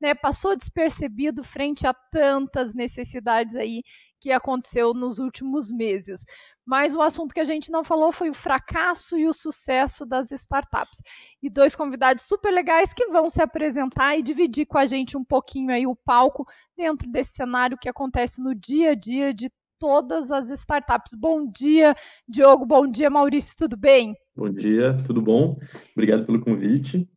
né, passou despercebido frente a tantas necessidades aí que aconteceu nos últimos meses. Mas o assunto que a gente não falou foi o fracasso e o sucesso das startups. E dois convidados super legais que vão se apresentar e dividir com a gente um pouquinho aí o palco dentro desse cenário que acontece no dia a dia de todas as startups. Bom dia, Diogo. Bom dia, Maurício. Tudo bem? Bom dia, tudo bom? Obrigado pelo convite.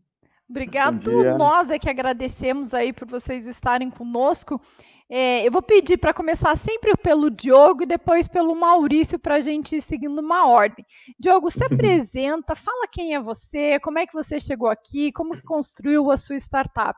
Obrigado, nós é que agradecemos aí por vocês estarem conosco. É, eu vou pedir para começar sempre pelo Diogo e depois pelo Maurício para a gente ir seguindo uma ordem. Diogo, se apresenta, fala quem é você, como é que você chegou aqui, como construiu a sua startup.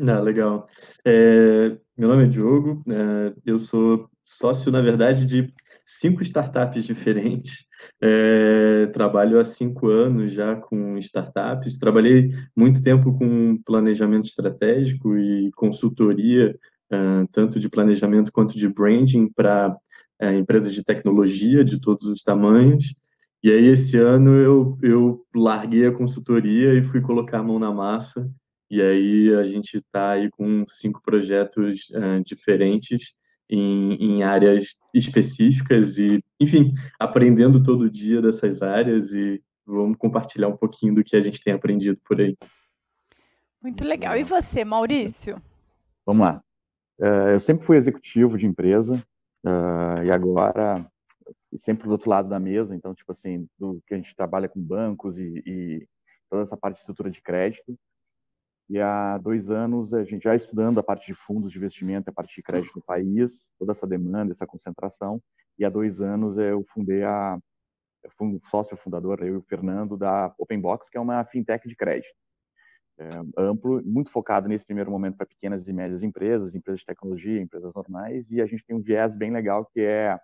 Ah, legal. É, meu nome é Diogo, é, eu sou sócio, na verdade, de cinco startups diferentes. É, trabalho há cinco anos já com startups. Trabalhei muito tempo com planejamento estratégico e consultoria, uh, tanto de planejamento quanto de branding para uh, empresas de tecnologia de todos os tamanhos. E aí, esse ano, eu, eu larguei a consultoria e fui colocar a mão na massa. E aí, a gente está aí com cinco projetos uh, diferentes em, em, áreas específicas e, enfim, aprendendo todo dia dessas áreas e vamos compartilhar um pouquinho do que a gente tem aprendido por aí. Muito legal. E você, Maurício? Vamos lá. Uh, eu sempre fui executivo de empresa uh, e agora sempre do outro lado da mesa, então, tipo assim, do que a gente trabalha com bancos e, e toda essa parte de estrutura de crédito. E há dois anos a gente já estudando a parte de fundos de investimento, a parte de crédito no país, toda essa demanda, essa concentração. E há dois anos eu fundei a eu fui um sócio fundador, eu e o Fernando, da Openbox, que é uma fintech de crédito. É, amplo, muito focado nesse primeiro momento para pequenas e médias empresas, empresas de tecnologia, empresas normais, e a gente tem um viés bem legal que é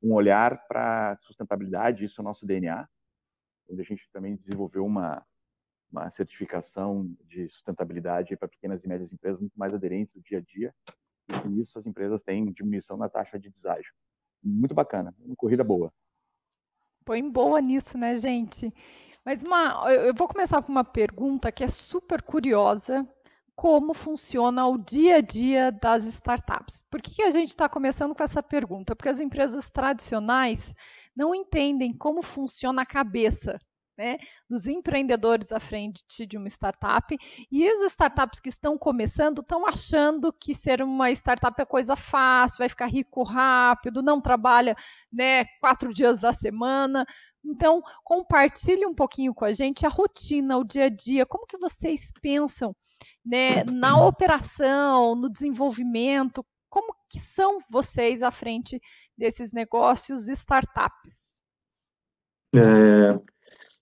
um olhar para sustentabilidade, isso é o nosso DNA, onde a gente também desenvolveu uma uma certificação de sustentabilidade para pequenas e médias empresas muito mais aderentes do dia a dia. E com isso as empresas têm diminuição na taxa de deságio. Muito bacana, uma corrida boa. Põe boa nisso, né, gente? Mas uma, eu vou começar com uma pergunta que é super curiosa. Como funciona o dia a dia das startups? Por que, que a gente está começando com essa pergunta? Porque as empresas tradicionais não entendem como funciona a cabeça né, dos empreendedores à frente de uma startup. E as startups que estão começando estão achando que ser uma startup é coisa fácil, vai ficar rico rápido, não trabalha né, quatro dias da semana. Então, compartilhe um pouquinho com a gente a rotina, o dia a dia, como que vocês pensam né, na operação, no desenvolvimento, como que são vocês à frente desses negócios startups? É,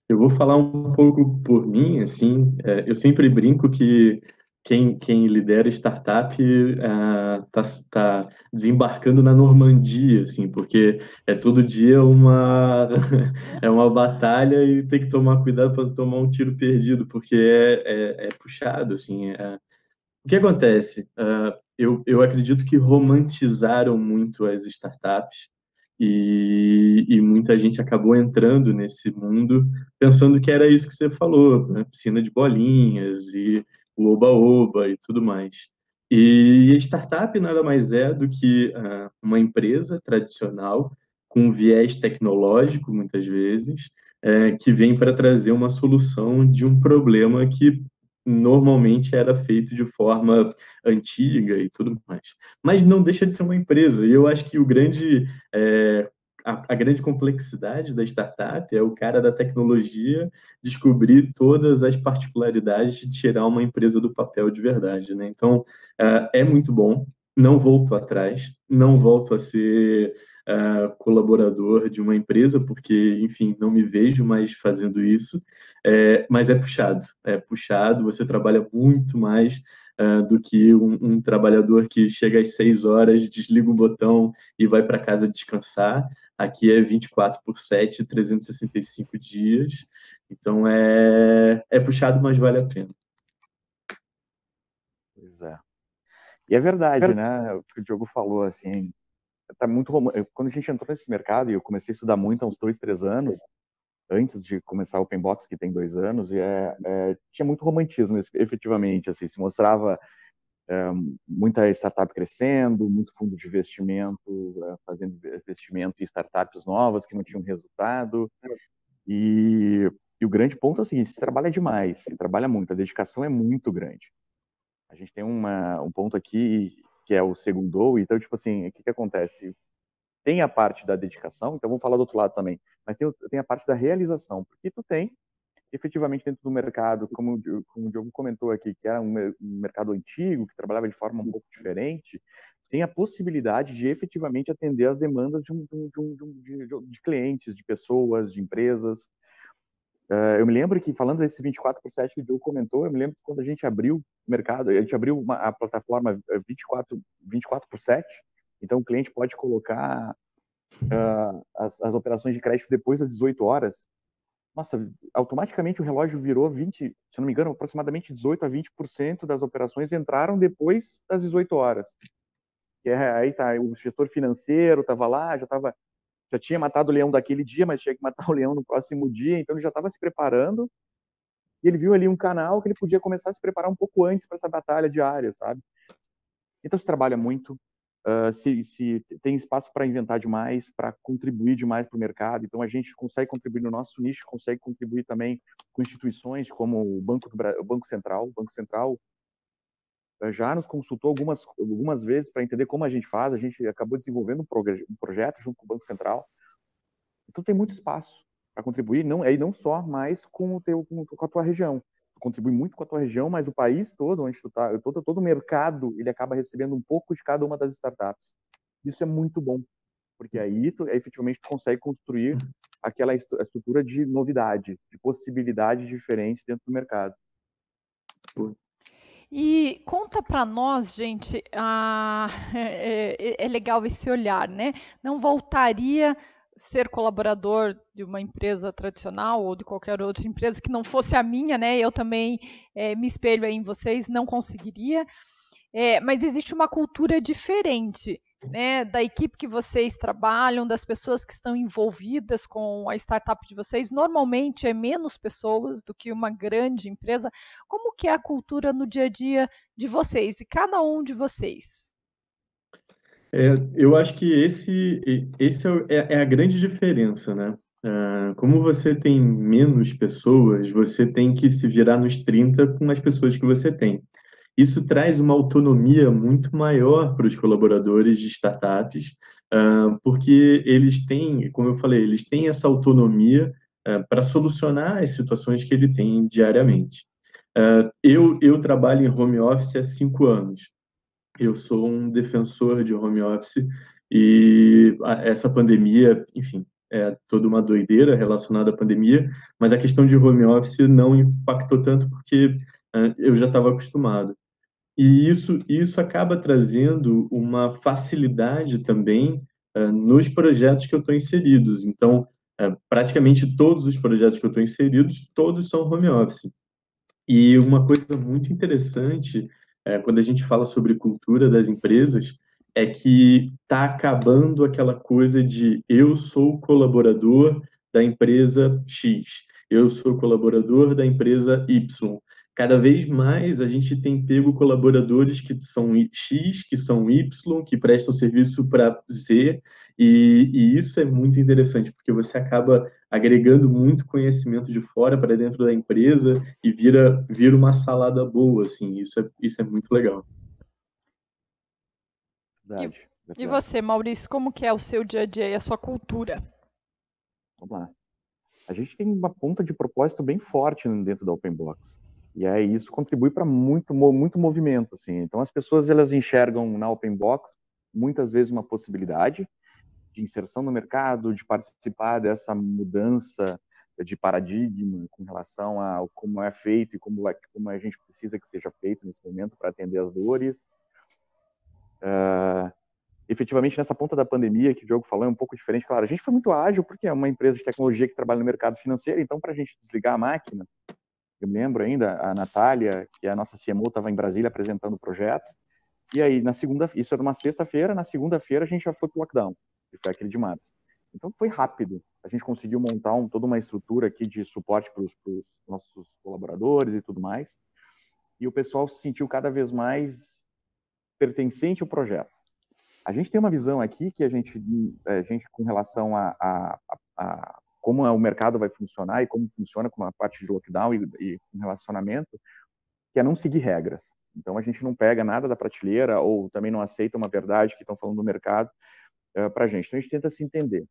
eu vou falar um pouco por mim, assim, é, eu sempre brinco que quem, quem lidera startup está é, tá desembarcando na Normandia, assim, porque é todo dia uma, é uma batalha e tem que tomar cuidado para tomar um tiro perdido, porque é, é, é puxado, assim. É. O que acontece? Uh, eu, eu acredito que romantizaram muito as startups, e, e, muita gente acabou entrando nesse mundo pensando que era isso que você falou, né? piscina de bolinhas e o oba-oba e tudo mais. E a startup nada mais é do que uh, uma empresa tradicional com viés tecnológico, muitas vezes, é, que vem para trazer uma solução de um problema que normalmente era feito de forma antiga e tudo mais. Mas não deixa de ser uma empresa. E eu acho que o grande, é, a, a, grande complexidade da startup é o cara da tecnologia descobrir todas as particularidades de tirar uma empresa do papel de verdade. Né? Então, é, é muito bom. Não volto atrás, não volto a ser uh, colaborador de uma empresa, porque, enfim, não me vejo mais fazendo isso, é, mas é puxado, é puxado, você trabalha muito mais uh, do que um, um, trabalhador que chega às seis horas, desliga o botão e vai para casa descansar. Aqui é 24 por 7, 365 dias. Então é, é puxado, mas vale a pena. Pois é. E é verdade, né? O que o Diogo falou, assim, tá muito quando a gente entrou nesse mercado e eu comecei a estudar muito há uns dois, três anos, antes de começar o Open Box, que tem dois anos, e é, é, tinha muito romantismo, efetivamente, assim, se mostrava é, muita startup crescendo, muito fundo de investimento é, fazendo investimento em startups novas que não tinham resultado, e, e o grande ponto é o seguinte, se trabalha demais, se trabalha muito, a dedicação é muito grande. A gente tem uma, um ponto aqui que é o segundo, então, tipo assim, o que, que acontece? Tem a parte da dedicação, então vamos falar do outro lado também, mas tem, tem a parte da realização, porque tu tem efetivamente dentro do mercado, como, como o Diogo comentou aqui, que era um, mercado antigo, que trabalhava de forma um pouco diferente, tem a possibilidade de efetivamente atender as demandas de, um, de, um, de, de clientes, de pessoas, de empresas. Uh, eu me lembro que, falando desse 24 por 7 que o Diogo comentou, eu me lembro que quando a gente abriu o mercado, a gente abriu uma, a plataforma 24, 24 por 7, então o cliente pode colocar uh, as, as operações de crédito depois das 18 horas, nossa, automaticamente o relógio virou 20, se não me engano, aproximadamente 18 a 20% das operações entraram depois das 18 horas. E aí tá, o gestor financeiro estava lá, já tava, já tinha matado o leão daquele dia, mas tinha que matar o leão no próximo dia, então ele já estava se preparando. E ele viu ali um canal que ele podia começar a se preparar um pouco antes para essa batalha diária, sabe? Então se trabalha muito, Uh, se, se, tem espaço para inventar demais, para contribuir demais para o mercado. Então, a gente consegue contribuir no nosso nicho, consegue contribuir também com instituições como o Banco, do, o Banco Central. O Banco Central já nos consultou algumas, algumas vezes para entender como a gente faz. A gente acabou desenvolvendo um, um projeto junto com o Banco Central. Então, tem muito espaço para contribuir, não, aí não só mais com, o teu, com, com a tua região, contribui muito com a tua região, mas o país todo, onde tu tá, todo, todo o mercado, ele acaba recebendo um pouco de cada uma das startups. Isso é muito bom, porque aí tu efetivamente tu consegue construir aquela estrutura de novidade, de possibilidades diferentes dentro do mercado. E conta para nós, gente, ah, é, é, é, legal esse olhar, né? Não voltaria ser colaborador de uma empresa tradicional ou de qualquer outra empresa que não fosse a minha, né? Eu também é, me espelho em vocês, não conseguiria. É, mas existe uma cultura diferente, né? Da equipe que vocês trabalham, das pessoas que estão envolvidas com a startup de vocês. Normalmente é menos pessoas do que uma grande empresa. Como que é a cultura no dia a dia de vocês e cada um de vocês? É, eu acho que esse, esse é, é a grande diferença, né? Uh, como você tem menos pessoas, você tem que se virar nos 30 com as pessoas que você tem. Isso traz uma autonomia muito maior para os colaboradores de startups, uh, porque eles têm, como eu falei, eles têm essa autonomia uh, para solucionar as situações que ele tem diariamente. eu, eu trabalho em home office há cinco anos eu sou um defensor de home office e essa pandemia, enfim, é toda uma doideira relacionada à pandemia, mas a questão de home office não impactou tanto porque eu já estava acostumado. E isso, isso acaba trazendo uma facilidade também uh, nos projetos que eu estou inseridos. Então, uh, praticamente todos os projetos que eu estou inseridos, todos são home office. E uma coisa muito interessante é, quando a gente fala sobre cultura das empresas, é que está acabando aquela coisa de eu sou colaborador da empresa X, eu sou colaborador da empresa Y. Cada vez mais a gente tem pego colaboradores que são X, que são Y, que prestam serviço para Z, e, e, isso é muito interessante, porque você acaba agregando muito conhecimento de fora para dentro da empresa e vira, vira uma salada boa, assim, isso é, isso é muito legal. Verdade, verdade. E você, Maurício, como que é o seu dia a dia e a sua cultura? Vamos lá. A gente tem uma ponta de propósito bem forte dentro da Open Box. E aí isso contribui para muito, muito movimento, assim. Então as pessoas elas enxergam na Open Box muitas vezes uma possibilidade, de inserção no mercado, de participar dessa mudança de paradigma com relação a como é feito e como, é, como a gente precisa que seja feito nesse momento para atender as dores. Uh, efetivamente, nessa ponta da pandemia que o Diogo falou, é um pouco diferente. Claro, a gente foi muito ágil porque é uma empresa de tecnologia que trabalha no mercado financeiro, então para a gente desligar a máquina, eu me lembro ainda, a Natália, que é a nossa CMO, estava em Brasília apresentando o projeto, e aí, na segunda, isso era uma sexta-feira, na segunda-feira a gente já foi para o lockdown que foi aquele de março. Então foi rápido. A gente conseguiu montar um, toda uma estrutura aqui de suporte para os nossos colaboradores e tudo mais. E o pessoal se sentiu cada vez mais pertencente ao projeto. A gente tem uma visão aqui que a gente, a gente com relação a, a, a como o mercado vai funcionar e como funciona com a parte de lockdown e, e relacionamento, que é não seguir regras. Então a gente não pega nada da prateleira ou também não aceita uma verdade que estão falando no mercado uh, eh, para a gente. Então a gente tenta se entender.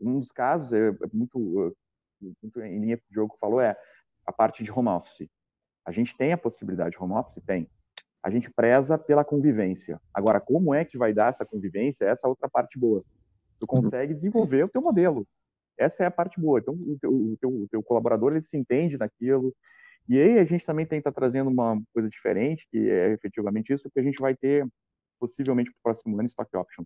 Um dos casos, é, é muito, uh, muito em linha que o Diogo falou, é a parte de home office. A gente tem a possibilidade de home office? Tem. A gente preza pela convivência. Agora, como é que vai dar essa convivência? Essa é outra parte boa. Tu uhum. consegue desenvolver o teu modelo. Essa é a parte boa. Então, o teu, o teu, o teu colaborador, ele se entende naquilo. E aí a gente também tenta trazendo uma coisa diferente, que é efetivamente isso, que a gente vai ter, possivelmente, para o próximo ano, stock option.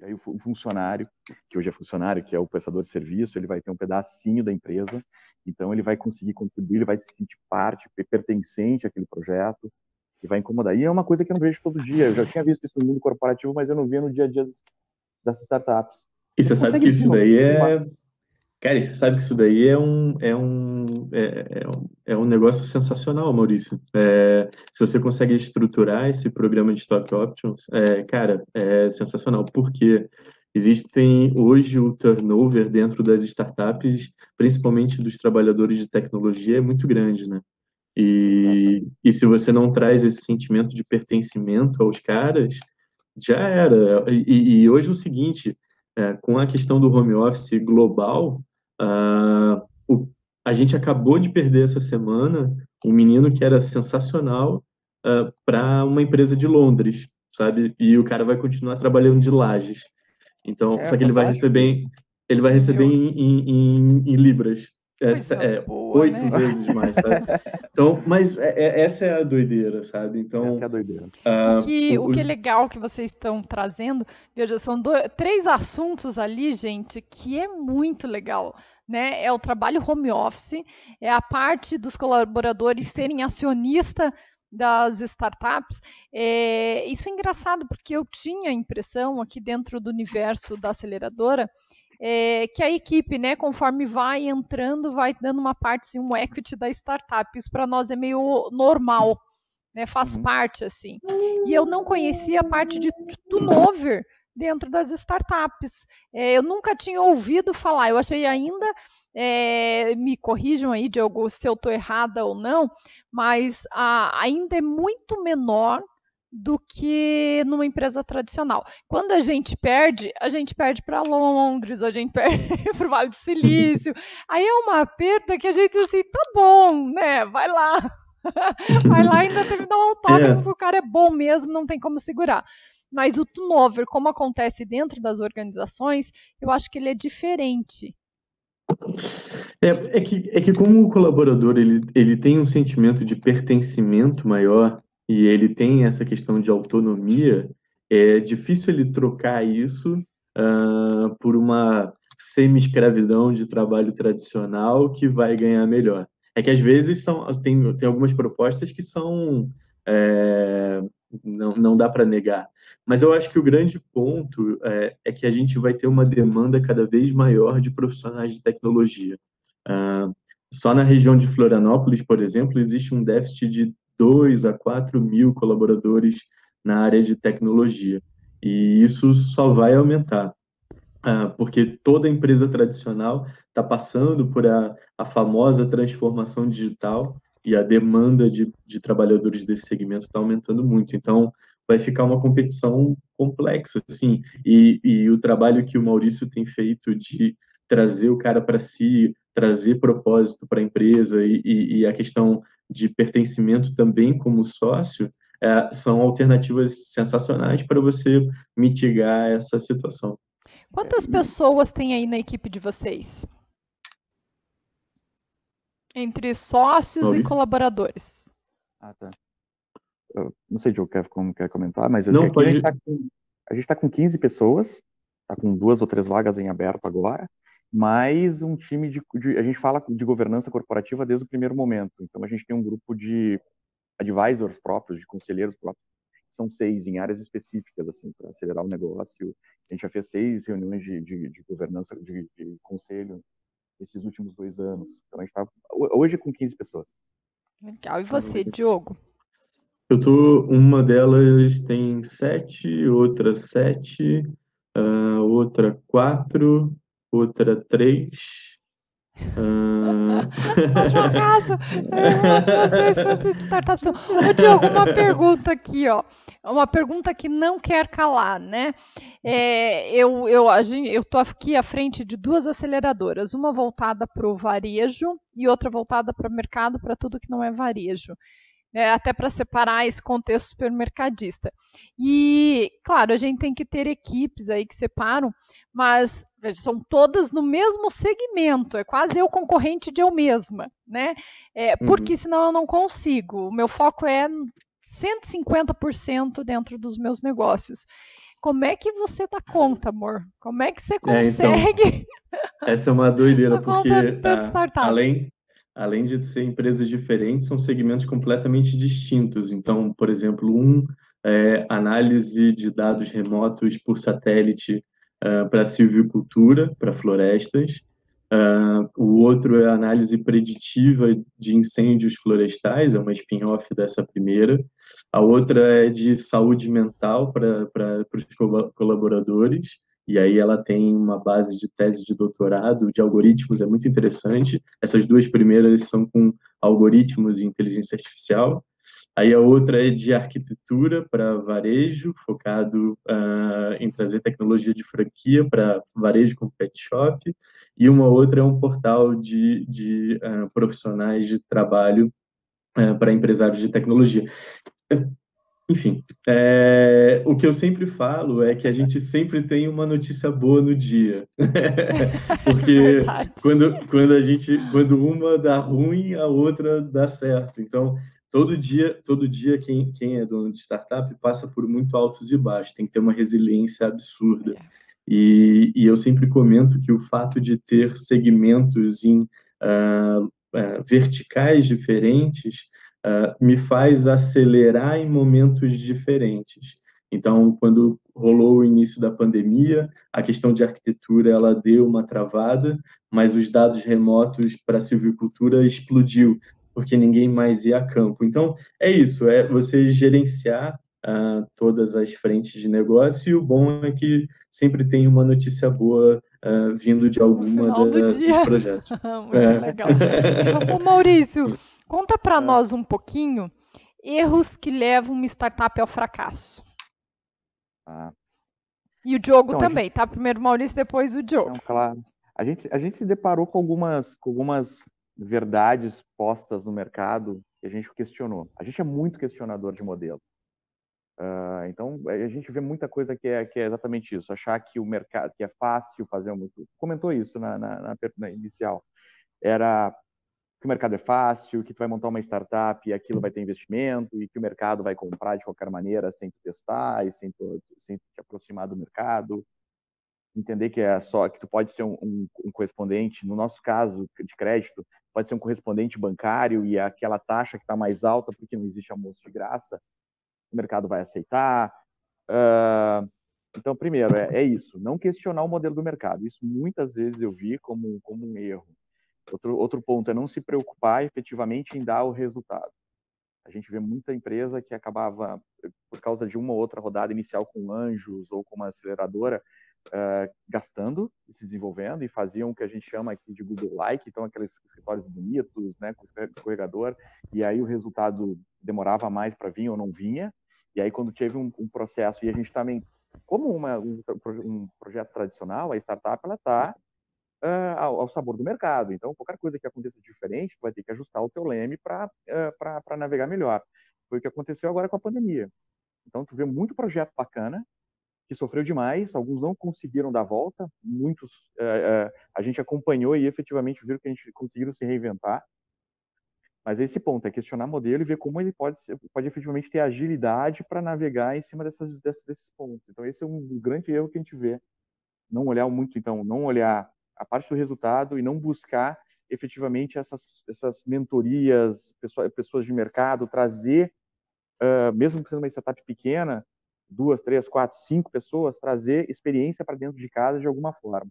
E aí o funcionário, que hoje é funcionário, que é o prestador de serviço, ele vai ter um pedacinho da empresa, então ele vai conseguir contribuir, ele vai se sentir parte, pertencente àquele projeto, e vai incomodar. E é uma coisa que eu não vejo todo dia. Eu já tinha visto isso no mundo corporativo, mas eu não via no dia a dia das startups. E você sabe que isso daí é. Cara, você sabe que isso daí é um, é um, é, é um, é um negócio sensacional, Maurício. É, se você consegue estruturar esse programa de stock options, é, cara, é sensacional, porque existem hoje o turnover dentro das startups, principalmente dos trabalhadores de tecnologia, é muito grande, né? E, e se você não traz esse sentimento de pertencimento aos caras, já era. E, e hoje é o seguinte, é, com a questão do home office global, uh, o, a gente acabou de perder essa semana um menino que era sensacional uh, ah, para uma empresa de Londres, sabe? E o cara vai continuar trabalhando de lajes. Então, é, só que ele vai receber, ele vai receber em, em, em, em libras. É, é, boa, oito né? vezes mais, sabe? Então, mas é, é, essa é a doideira, sabe? Então, essa é a doideira. Uh, o, que, o, o que é legal que vocês estão trazendo, veja, são dois, três assuntos ali, gente, que é muito legal. Né? É o trabalho home office, é a parte dos colaboradores serem acionista das startups. É, isso é engraçado porque eu tinha a impressão aqui dentro do universo da aceleradora é, que a equipe, né, conforme vai entrando, vai dando uma parte, assim, um equity da startup. Isso para nós é meio normal, né, faz uhum. parte, assim. E eu não conhecia a parte de turnover dentro das startups. É, eu nunca tinha ouvido falar, eu achei ainda, é, me corrijam aí, Diogo, se eu estou errada ou não, mas a, ainda é muito menor do que numa empresa tradicional. Quando a gente perde, a gente perde para Londres, a gente perde para o Vale do Silício. Aí é uma perda que a gente assim, tá bom, né? Vai lá. Vai lá ainda teve que dar um autógrafo, é. o cara é bom mesmo, não tem como segurar. Mas o turnover, como acontece dentro das organizações, eu acho que ele é diferente. É, é, que, é que como o colaborador ele, ele tem um sentimento de pertencimento maior, e ele tem essa questão de autonomia, é difícil ele trocar isso uh, por uma semi-escravidão de trabalho tradicional que vai ganhar melhor. É que às vezes são, tem, tem algumas propostas que são. É, não, não dá para negar. Mas eu acho que o grande ponto é, é, que a gente vai ter uma demanda cada vez maior de profissionais de tecnologia. Uh, só na região de Florianópolis, por exemplo, existe um déficit de 2 a 4 mil colaboradores na área de tecnologia. E isso só vai aumentar, ah, porque toda empresa tradicional está passando por a, a famosa transformação digital e a demanda de, de trabalhadores desse segmento está aumentando muito. Então, vai ficar uma competição complexa, assim. E, e o trabalho que o Maurício tem feito de trazer o cara para si, trazer propósito para a empresa e, e, e, a questão de pertencimento também como sócio, é, são alternativas sensacionais para você mitigar essa situação. Quantas pessoas tem aí na equipe de vocês? Entre sócios Maurício? e colaboradores. Ah, tá. Eu não sei, Diogo, quer, como quer comentar, mas eu não, pode... a gente está com, tá com 15 pessoas, está com duas ou três vagas em aberto agora, mais um time de, de, A gente fala de governança corporativa desde o primeiro momento. Então, a gente tem um grupo de advisors próprios, de conselheiros próprios, são seis em áreas específicas, assim, para acelerar o negócio. A gente já fez seis reuniões de, de, de governança, de, de, conselho esses últimos dois anos. Então, a gente está hoje com 15 pessoas. Legal. E você, Diogo? Eu tô, uma delas tem sete, outra sete, uh, outra quatro, outra três, Uh... Acaso, vocês quantas startups são. Ô, Diogo, uma pergunta aqui, ó. Uma pergunta que não quer calar, né? É, eu eu estou aqui à frente de duas aceleradoras, uma voltada para o varejo e outra voltada para o mercado, para tudo que não é varejo é, até para separar esse contexto supermercadista. E, claro, a gente tem que ter equipes aí que separam, mas são todas no mesmo segmento, é quase eu concorrente de eu mesma, né? É, porque uhum. senão eu não consigo. O meu foco é 150% dentro dos meus negócios. Como é que você dá conta, amor? Como é que você consegue? É, então, essa é uma doideira, porque a, além, além de ser empresas diferentes, são segmentos completamente distintos. Então, por exemplo, um é análise de dados remotos por satélite uh, para silvicultura, para florestas. Uh, o outro é análise preditiva de incêndios florestais, é uma spin-off dessa primeira. A outra é de saúde mental para os colaboradores e aí ela tem uma base de tese de doutorado de algoritmos, é muito interessante. Essas duas primeiras são com algoritmos e inteligência artificial. Aí a outra é de arquitetura para varejo, focado uh, em trazer tecnologia de franquia para varejo com pet shop. E uma outra é um portal de, de uh, profissionais de trabalho uh, para empresários de tecnologia. Enfim, é, o que eu sempre falo é que a gente sempre tem uma notícia boa no dia. Porque quando, quando a gente, quando uma dá ruim, a outra dá certo. Então, todo dia, todo dia quem, quem é dono de startup passa por muito altos e baixos, tem que ter uma resiliência absurda. É. E, e eu sempre comento que o fato de ter segmentos em uh, uh, verticais diferentes uh, me faz acelerar em momentos diferentes. Então, quando rolou o início da pandemia, a questão de arquitetura ela deu uma travada, mas os dados remotos para a silvicultura explodiu, porque ninguém mais ia a campo. Então, é isso, é você gerenciar uh, todas as frentes de negócio, e o bom é que sempre tem uma notícia boa uh, vindo de alguma da, do dos projetos. Muito é. legal. Ô, Maurício, Conta para é. nós um pouquinho erros que levam uma startup ao fracasso. Ah. E o Diogo então, também, gente... tá? Primeiro o Maurício, depois o Diogo. Não, claro. A gente, a gente se deparou com algumas, com algumas verdades postas no mercado que a gente questionou. A gente é muito questionador de modelo. Uh, então a gente vê muita coisa que é, que é exatamente isso, achar que o mercado que é fácil fazer muito. Comentou isso na, na, na, na inicial. Era que o mercado é fácil, que tu vai montar uma startup e aquilo vai ter investimento e que o mercado vai comprar de qualquer maneira sem tu testar e sem tu, sem te aproximar do mercado. Entender que é só que tu pode ser um, um, um correspondente, no nosso caso de crédito, pode ser um correspondente bancário e aquela taxa que está mais alta porque não existe almoço de graça, o mercado vai aceitar. Uh, então, primeiro, é, é, isso, não questionar o modelo do mercado. Isso muitas vezes eu vi como, como um erro. Outro, outro ponto é não se preocupar efetivamente em dar o resultado. A gente vê muita empresa que acabava, por causa de uma ou outra rodada inicial com anjos ou com uma aceleradora, uh, gastando e se desenvolvendo e faziam o que a gente chama aqui de Google-like, então aqueles escritórios bonitos, né, com escorregador, e aí o resultado demorava mais para vir ou não vinha. E aí quando teve um, um processo, e a gente também, como uma, um, um projeto tradicional, a startup ela está uh, ao, ao, sabor do mercado. Então, qualquer coisa que aconteça diferente, vai ter que ajustar o teu leme para uh, navegar melhor. Foi o que aconteceu agora com a pandemia. Então, tu vê muito projeto bacana, que sofreu demais, alguns não conseguiram dar volta, muitos uh, a gente acompanhou e efetivamente viram que a gente conseguiram se reinventar. Mas esse ponto é questionar modelo e ver como ele pode, pode efetivamente ter agilidade para navegar em cima dessas, desses, desses pontos. Então, esse é um grande erro que a gente vê. Não olhar muito, então, não olhar a parte do resultado e não buscar efetivamente essas, essas mentorias, pessoas, de mercado, trazer uh, mesmo sendo uma startup pequena, duas, três, quatro, cinco pessoas, trazer experiência para dentro de casa de alguma forma.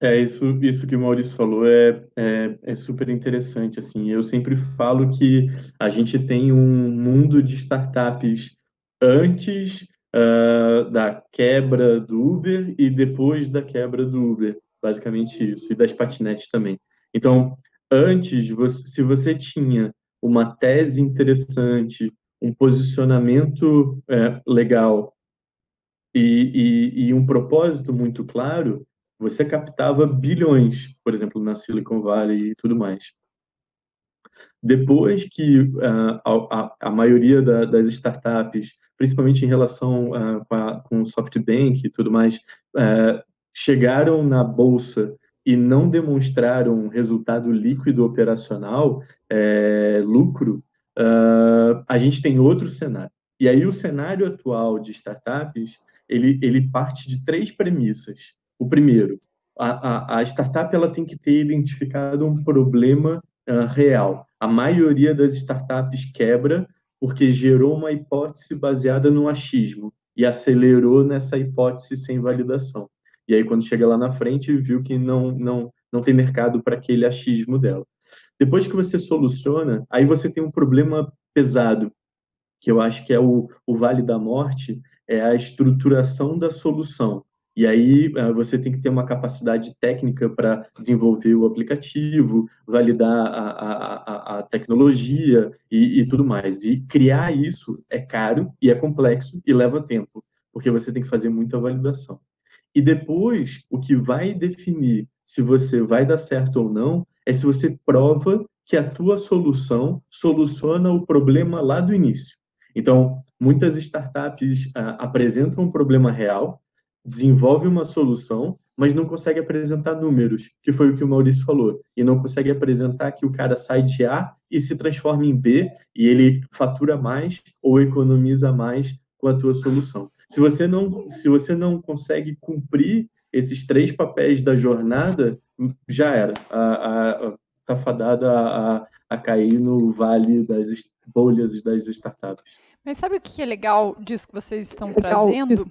É, isso, isso que o Maurício falou é, é, é, super interessante, assim, eu sempre falo que a gente tem um mundo de startups antes uh, da quebra do Uber e depois da quebra do Uber, basicamente isso, e das patinetes também. Então, antes, você, se você tinha uma tese interessante, um posicionamento é, legal e, e, e um propósito muito claro, você captava bilhões, por exemplo, na Silicon Valley e tudo mais. Depois que uh, a, a, maioria da, das startups, principalmente em relação uh, com, a, com o SoftBank e tudo mais, uh, chegaram na bolsa e não demonstraram resultado líquido operacional, é, lucro, a gente tem outro cenário. E aí o cenário atual de startups, ele, ele parte de três premissas. O primeiro, a, a, a startup ela tem que ter identificado um problema uh, real. A maioria das startups quebra porque gerou uma hipótese baseada no achismo e acelerou nessa hipótese sem validação. E aí, quando chega lá na frente, viu que não, não, não tem mercado para aquele achismo dela. Depois que você soluciona, aí você tem um problema pesado, que eu acho que é o, o vale da morte, é a estruturação da solução. E aí eh, você tem que ter uma capacidade técnica para desenvolver o aplicativo, validar a, a, a tecnologia e, e, tudo mais. E criar isso é caro e é complexo e leva tempo, porque você tem que fazer muita validação. E depois, o que vai definir se você vai dar certo ou não é se você prova que a tua solução soluciona o problema lá do início. Então, muitas startups ah, apresentam um problema real, desenvolve uma solução, mas não consegue apresentar números, que foi o que o Maurício falou, e não consegue apresentar que o cara sai de A e se transforma em B e ele fatura mais ou economiza mais com a tua solução. Se você não, se você não consegue cumprir esses três papéis da jornada, já era. A, a, tá fadada a, a cair no vale das bolhas das startups. Mas sabe o que é legal disso que vocês estão legal trazendo?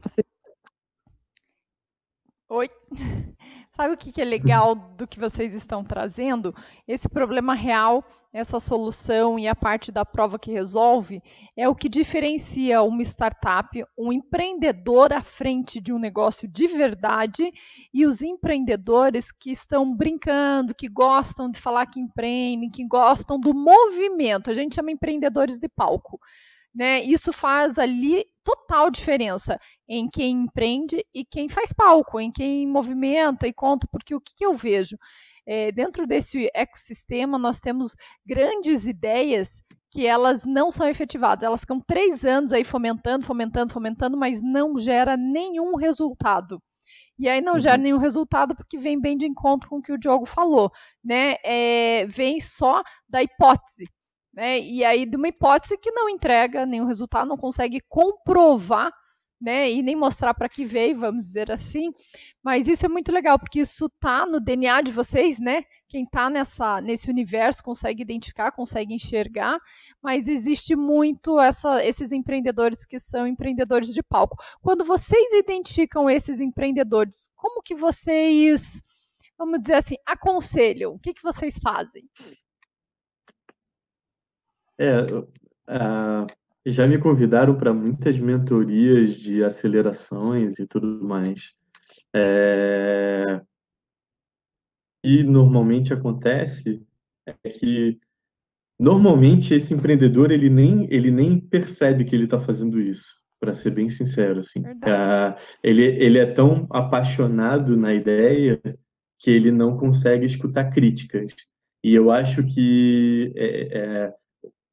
Oi. Sabe o que é legal do que vocês estão trazendo? Esse problema real, essa solução e a parte da prova que resolve é o que diferencia uma startup, um empreendedor à frente de um negócio de verdade e os empreendedores que estão brincando, que gostam de falar que empreendem, que gostam do movimento. A gente chama empreendedores de palco. Né? Isso faz ali total diferença em quem empreende e quem faz palco, em quem movimenta e conta, porque o que, que eu vejo? É, dentro desse ecossistema, nós temos grandes ideias que elas não são efetivadas. Elas ficam três anos aí fomentando, fomentando, fomentando, mas não gera nenhum resultado. E aí não gera uhum. nenhum resultado porque vem bem de encontro com o que o Diogo falou, né? É, vem só da hipótese. Né? E aí, de uma hipótese que não entrega nenhum resultado, não consegue comprovar né, e nem mostrar para que veio, vamos dizer assim. Mas isso é muito legal, porque isso está no DNA de vocês, né? Quem está nesse universo consegue identificar, consegue enxergar, mas existe muito essa, esses empreendedores que são empreendedores de palco. Quando vocês identificam esses empreendedores, como que vocês, vamos dizer assim, aconselham? O que, que vocês fazem? É, já me convidaram para muitas mentorias de acelerações e tudo mais. É, e normalmente acontece é que normalmente esse empreendedor ele nem ele nem percebe que ele está fazendo isso para ser bem sincero assim. Uh, ele ele é tão apaixonado na ideia que ele não consegue escutar críticas. E eu acho que é, é,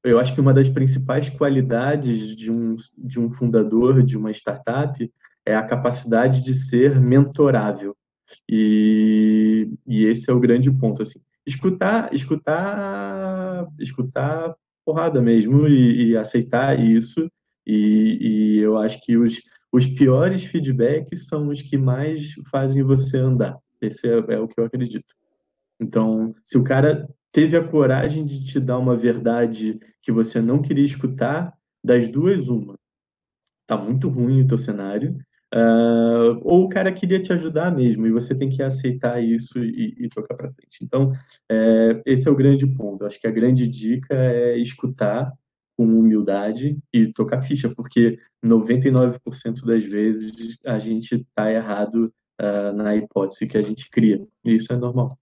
eu acho que uma das principais qualidades de um, de um fundador de uma startup é a capacidade de ser mentorável. E, e esse é o grande ponto. Assim. Escutar, escutar, escutar porrada mesmo e, e aceitar isso. E, e, eu acho que os, os piores feedbacks são os que mais fazem você andar. Esse é, é o que eu acredito. Então, se o cara teve a coragem de te dar uma verdade que você não queria escutar, das duas, uma. Tá muito ruim o teu cenário, uh, ou o cara queria te ajudar mesmo, e você tem que aceitar isso e, e tocar para frente. Então, é, esse é o grande ponto. Acho que a grande dica é escutar com humildade e tocar ficha, porque 99% das vezes a gente está errado uh, na hipótese que a gente cria, e isso é normal.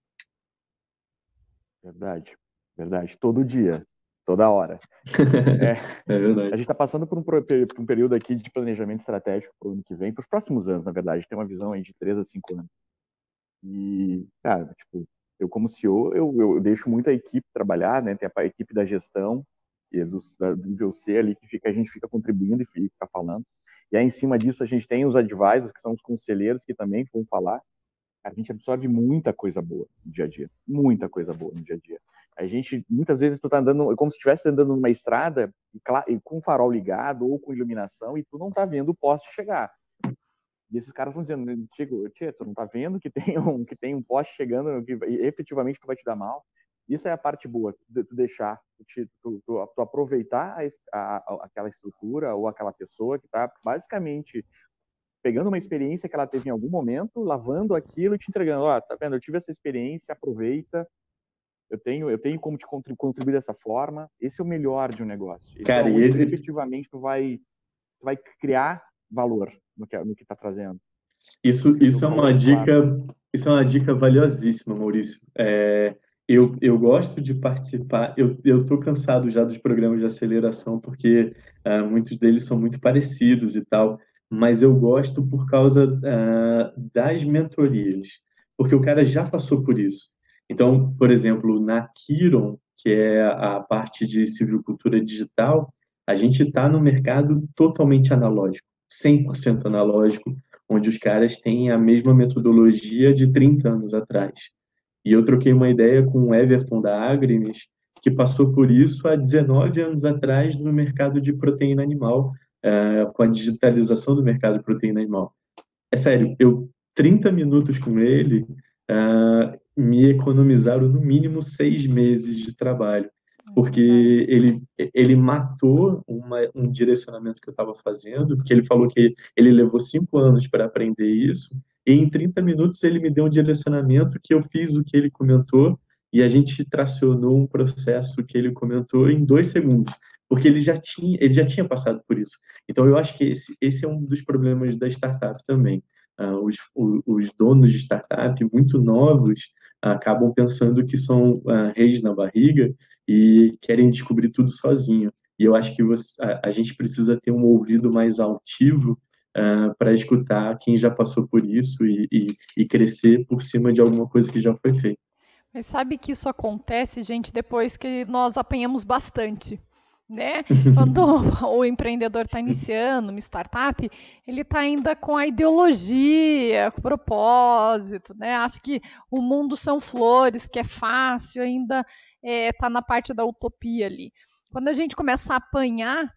Verdade, verdade. Todo dia, toda hora. É, é verdade. A gente está passando por um, por um, período aqui de planejamento estratégico para o ano que vem, para os próximos anos, na verdade. Tem uma visão aí de 3 a 5 anos. E, cara, tipo, eu como CEO, eu, eu deixo muito a equipe trabalhar, né? Tem a, a equipe da gestão, e é do, do nível C ali, que fica, a gente fica contribuindo e fica falando. E aí, em cima disso, a gente tem os advisors, que são os conselheiros, que também vão falar a gente absorve muita coisa boa no dia a dia, muita coisa boa no dia a dia. A gente, muitas vezes, tu tá andando, é como se estivesse andando numa estrada e, com farol ligado ou com iluminação e tu não tá vendo o poste chegar. E esses caras estão dizendo, Tigo, tia, tu não tá vendo que tem um, que tem um poste chegando que efetivamente tu vai te dar mal? Isso é a parte boa, tu deixar, tu, tu, tu, aproveitar a, a, aquela estrutura ou aquela pessoa que está basicamente pegando uma experiência que ela teve em algum momento, lavando aquilo e te entregando, ó, oh, tá vendo, eu tive essa experiência, aproveita, eu tenho, eu tenho como te contribuir dessa forma, esse é o melhor de um negócio. Esse Cara, é e esse... efetivamente tu vai, tu vai criar valor no que, no que tá trazendo. Isso, isso é uma dica, isso é uma dica valiosíssima, Maurício. É, eu, eu gosto de participar, eu, eu tô cansado já dos programas de aceleração, porque uh, muitos deles são muito parecidos e tal, mas eu gosto por causa uh, das mentorias, porque o cara já passou por isso. Então, por exemplo, na Kiron, que é a parte de silvicultura digital, a gente está no mercado totalmente analógico, 100% analógico, onde os caras têm a mesma metodologia de 30 anos atrás. E eu troquei uma ideia com o Everton da Agrimes, que passou por isso há 19 anos atrás no mercado de proteína animal, é, com a digitalização do mercado de proteína animal. É sério, eu 30 minutos com ele uh, me economizaram no mínimo seis meses de trabalho, porque ele, ele matou uma, um direcionamento que eu estava fazendo, porque ele falou que ele levou cinco anos para aprender isso, e em 30 minutos ele me deu um direcionamento que eu fiz o que ele comentou, e a gente tracionou um processo que ele comentou em dois segundos porque ele já tinha, ele já tinha passado por isso. Então, eu acho que esse, esse é um dos problemas da startup também. Uh, os, os, donos de startup muito novos uh, acabam pensando que são uh, reis na barriga e querem descobrir tudo sozinho. E eu acho que você, a, a, gente precisa ter um ouvido mais altivo uh, para escutar quem já passou por isso e, e, e crescer por cima de alguma coisa que já foi feita. Mas sabe que isso acontece, gente, depois que nós apanhamos bastante né? Quando o empreendedor está iniciando uma startup, ele está ainda com a ideologia, com o propósito, né? Acho que o mundo são flores, que é fácil, ainda está é, tá na parte da utopia ali. Quando a gente começa a apanhar,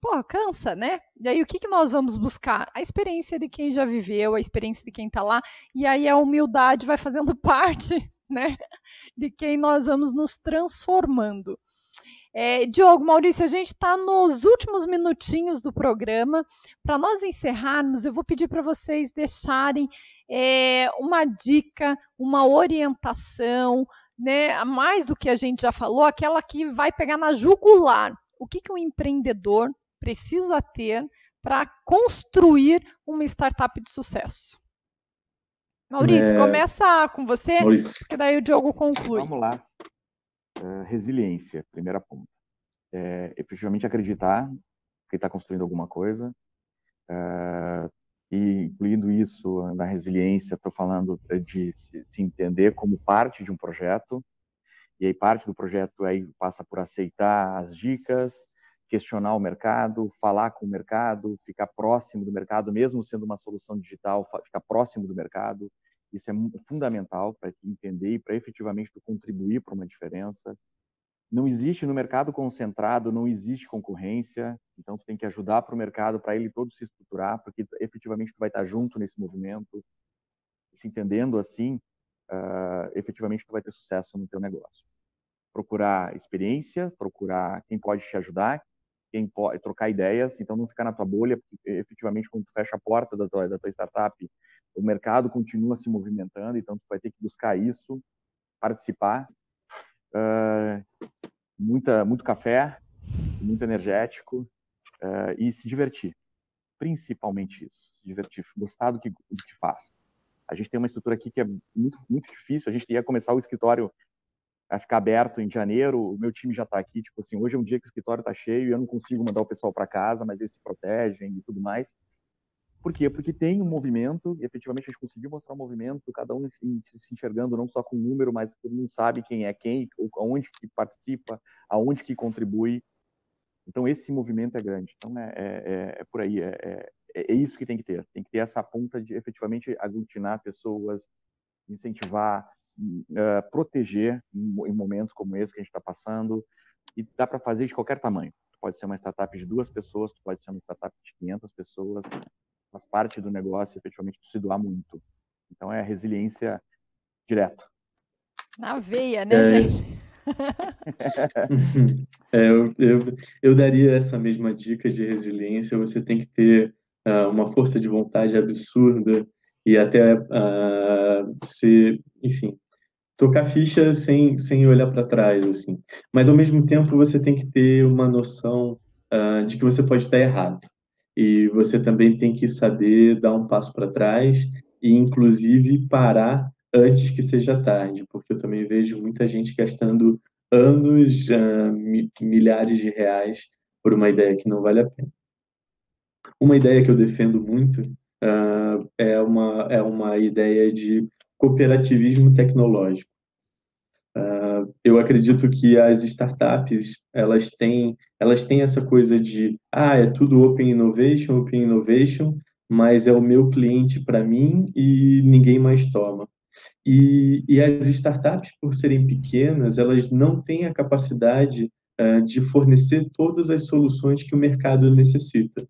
pô, cansa, né? E aí o que, que nós vamos buscar? A experiência de quem já viveu, a experiência de quem está lá, e aí a humildade vai fazendo parte, né? De quem nós vamos nos transformando. É, Diogo, Maurício, a gente está nos últimos minutinhos do programa. Para nós encerrarmos, eu vou pedir para vocês deixarem é, uma dica, uma orientação, né, mais do que a gente já falou, aquela que vai pegar na jugular. O que, que um empreendedor precisa ter para construir uma startup de sucesso? Maurício, é... começa com você, Maurício. porque daí o Diogo conclui. Vamos lá. Resiliência, primeira ponta. É, efetivamente acreditar que está construindo alguma coisa, e incluindo isso na resiliência, estou falando de se, se, entender como parte de um projeto, e aí parte do projeto aí passa por aceitar as dicas, questionar o mercado, falar com o mercado, ficar próximo do mercado, mesmo sendo uma solução digital, ficar próximo do mercado, isso é fundamental para entender e para efetivamente contribuir para uma diferença. Não existe no mercado concentrado, não existe concorrência, então tu tem que ajudar para o mercado, para ele todo se estruturar, porque efetivamente tu vai estar junto nesse movimento. Se entendendo assim, uh, efetivamente tu vai ter sucesso no teu negócio. procurar experiência, procurar quem pode te ajudar, quem pode trocar ideias, então não ficar na tua bolha, porque efetivamente quando tu fecha a porta da tua, da tua startup, o mercado continua se movimentando, então tu vai ter que buscar isso, participar, uh, muita, muito café, muito energético uh, e se divertir, principalmente isso, se divertir, gostar do que, do que faz. A gente tem uma estrutura aqui que é muito, muito difícil, a gente ia começar o escritório a ficar aberto em janeiro, o meu time já está aqui, tipo assim, hoje é um dia que o escritório está cheio e eu não consigo mandar o pessoal para casa, mas eles se protegem e tudo mais. Por quê? Porque tem um movimento, e efetivamente a gente conseguiu mostrar um movimento, cada um se enxergando não só com número, mas todo mundo sabe quem é quem, aonde que participa, aonde que contribui. Então esse movimento é grande. Então é, é, é, é por aí, é, é, é, isso que tem que ter. Tem que ter essa ponta de efetivamente aglutinar pessoas, incentivar, uh, proteger em, momentos como esse que a gente está passando. E dá para fazer de qualquer tamanho. Pode ser uma startup de duas pessoas, pode ser uma startup de 500 pessoas. Faz parte do negócio, efetivamente, se doar muito. Então, é resiliência direto. Na veia, né, é... gente? é, eu, eu, eu daria essa mesma dica de resiliência. Você tem que ter uh, uma força de vontade absurda e até uh, ser, enfim, tocar ficha sem, sem olhar para trás, assim. Mas, ao mesmo tempo, você tem que ter uma noção uh, de que você pode estar errado. E você também tem que saber dar um passo para trás e, inclusive, parar antes que seja tarde, porque eu também vejo muita gente gastando anos, uh, milhares de reais por uma ideia que não vale a pena. Uma ideia que eu defendo muito uh, é, uma, é uma ideia de cooperativismo tecnológico. Eu acredito que as startups elas têm elas têm essa coisa de ah é tudo open innovation open innovation mas é o meu cliente para mim e ninguém mais toma. E, e, as startups por serem pequenas elas não têm a capacidade uh, de fornecer todas as soluções que o mercado necessita.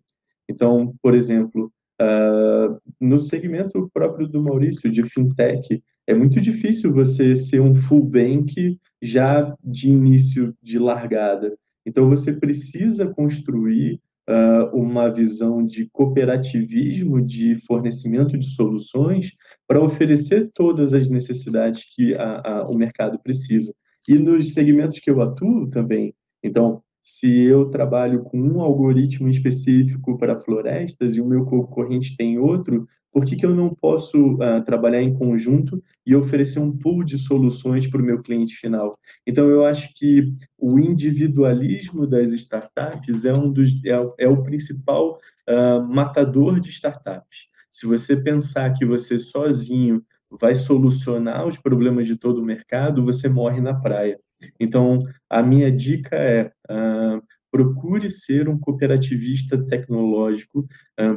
Então por exemplo Uh, no segmento próprio do Maurício, de fintech, é muito difícil você ser um full bank já de início de largada. Então, você precisa construir uh, uma visão de cooperativismo, de fornecimento de soluções, para oferecer todas as necessidades que a, a, o mercado precisa. E nos segmentos que eu atuo também, então, se eu trabalho com um algoritmo específico para florestas e o meu concorrente tem outro, por que, que eu não posso uh, trabalhar em conjunto e oferecer um pool de soluções para o meu cliente final? Então, eu acho que o individualismo das startups é, um dos, é, é o principal uh, matador de startups. Se você pensar que você sozinho vai solucionar os problemas de todo o mercado, você morre na praia. Então, a minha dica é uh, procure ser um cooperativista tecnológico,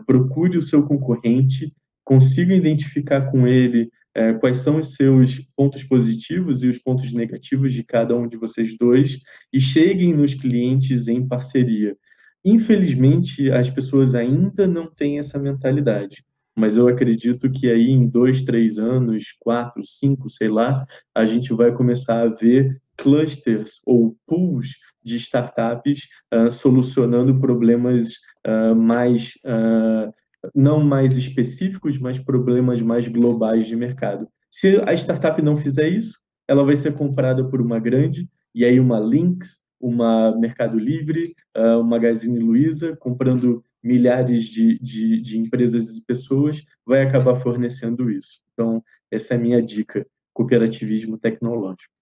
procure o seu concorrente, consiga identificar com ele uh, quais são os seus pontos positivos e os pontos negativos de cada um de vocês dois e cheguem nos clientes em parceria. Infelizmente, as pessoas ainda não têm essa mentalidade mas eu acredito que aí em dois, três anos, quatro, cinco, sei lá, a gente vai começar a ver clusters ou pools de startups uh, solucionando problemas uh, mais uh, não mais específicos, mas problemas mais globais de mercado. Se a startup não fizer isso, ela vai ser comprada por uma grande e aí uma Lynx, uma Mercado Livre, uma Magazine Luiza, comprando milhares de, de, de empresas e pessoas, vai acabar fornecendo isso. Então, essa é a minha dica: cooperativismo tecnológico.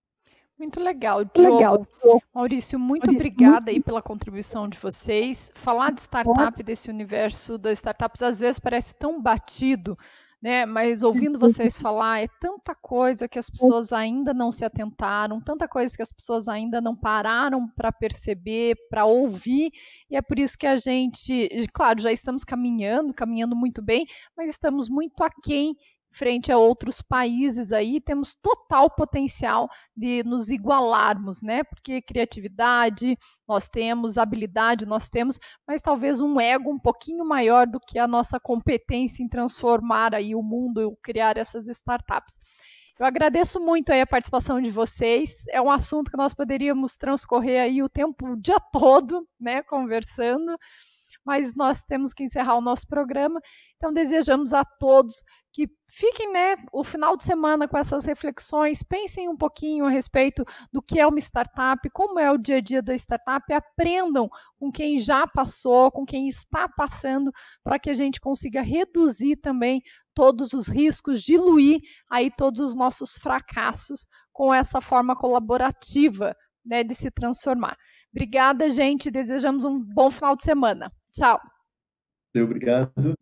Muito legal, Diogo. legal. Maurício, muito Maurício, obrigada muito... aí pela contribuição de vocês. Falar de startup, desse universo das startups, às vezes parece tão batido, né? Mas ouvindo vocês falar, é tanta coisa que as pessoas ainda não se atentaram, tanta coisa que as pessoas ainda não pararam para perceber, para ouvir, e é por isso que a gente, claro, já estamos caminhando, caminhando muito bem, mas estamos muito aquém frente a outros países aí, temos total potencial de nos igualarmos, né? Porque criatividade nós temos, habilidade nós temos, mas talvez um ego um pouquinho maior do que a nossa competência em transformar aí o mundo, criar essas startups. Eu agradeço muito a participação de vocês. É um assunto que nós poderíamos transcorrer aí o tempo, o dia todo, né, conversando, mas nós temos que encerrar o nosso programa. Então desejamos a todos que fiquem, né, o final de semana com essas reflexões, pensem um pouquinho a respeito do que é uma startup, como é o dia a dia da startup, aprendam com quem já passou, com quem está passando, para que a gente consiga reduzir também todos os riscos, diluir aí todos os nossos fracassos com essa forma colaborativa né, de se transformar. Obrigada, gente. Desejamos um bom final de semana. Tchau. Obrigado.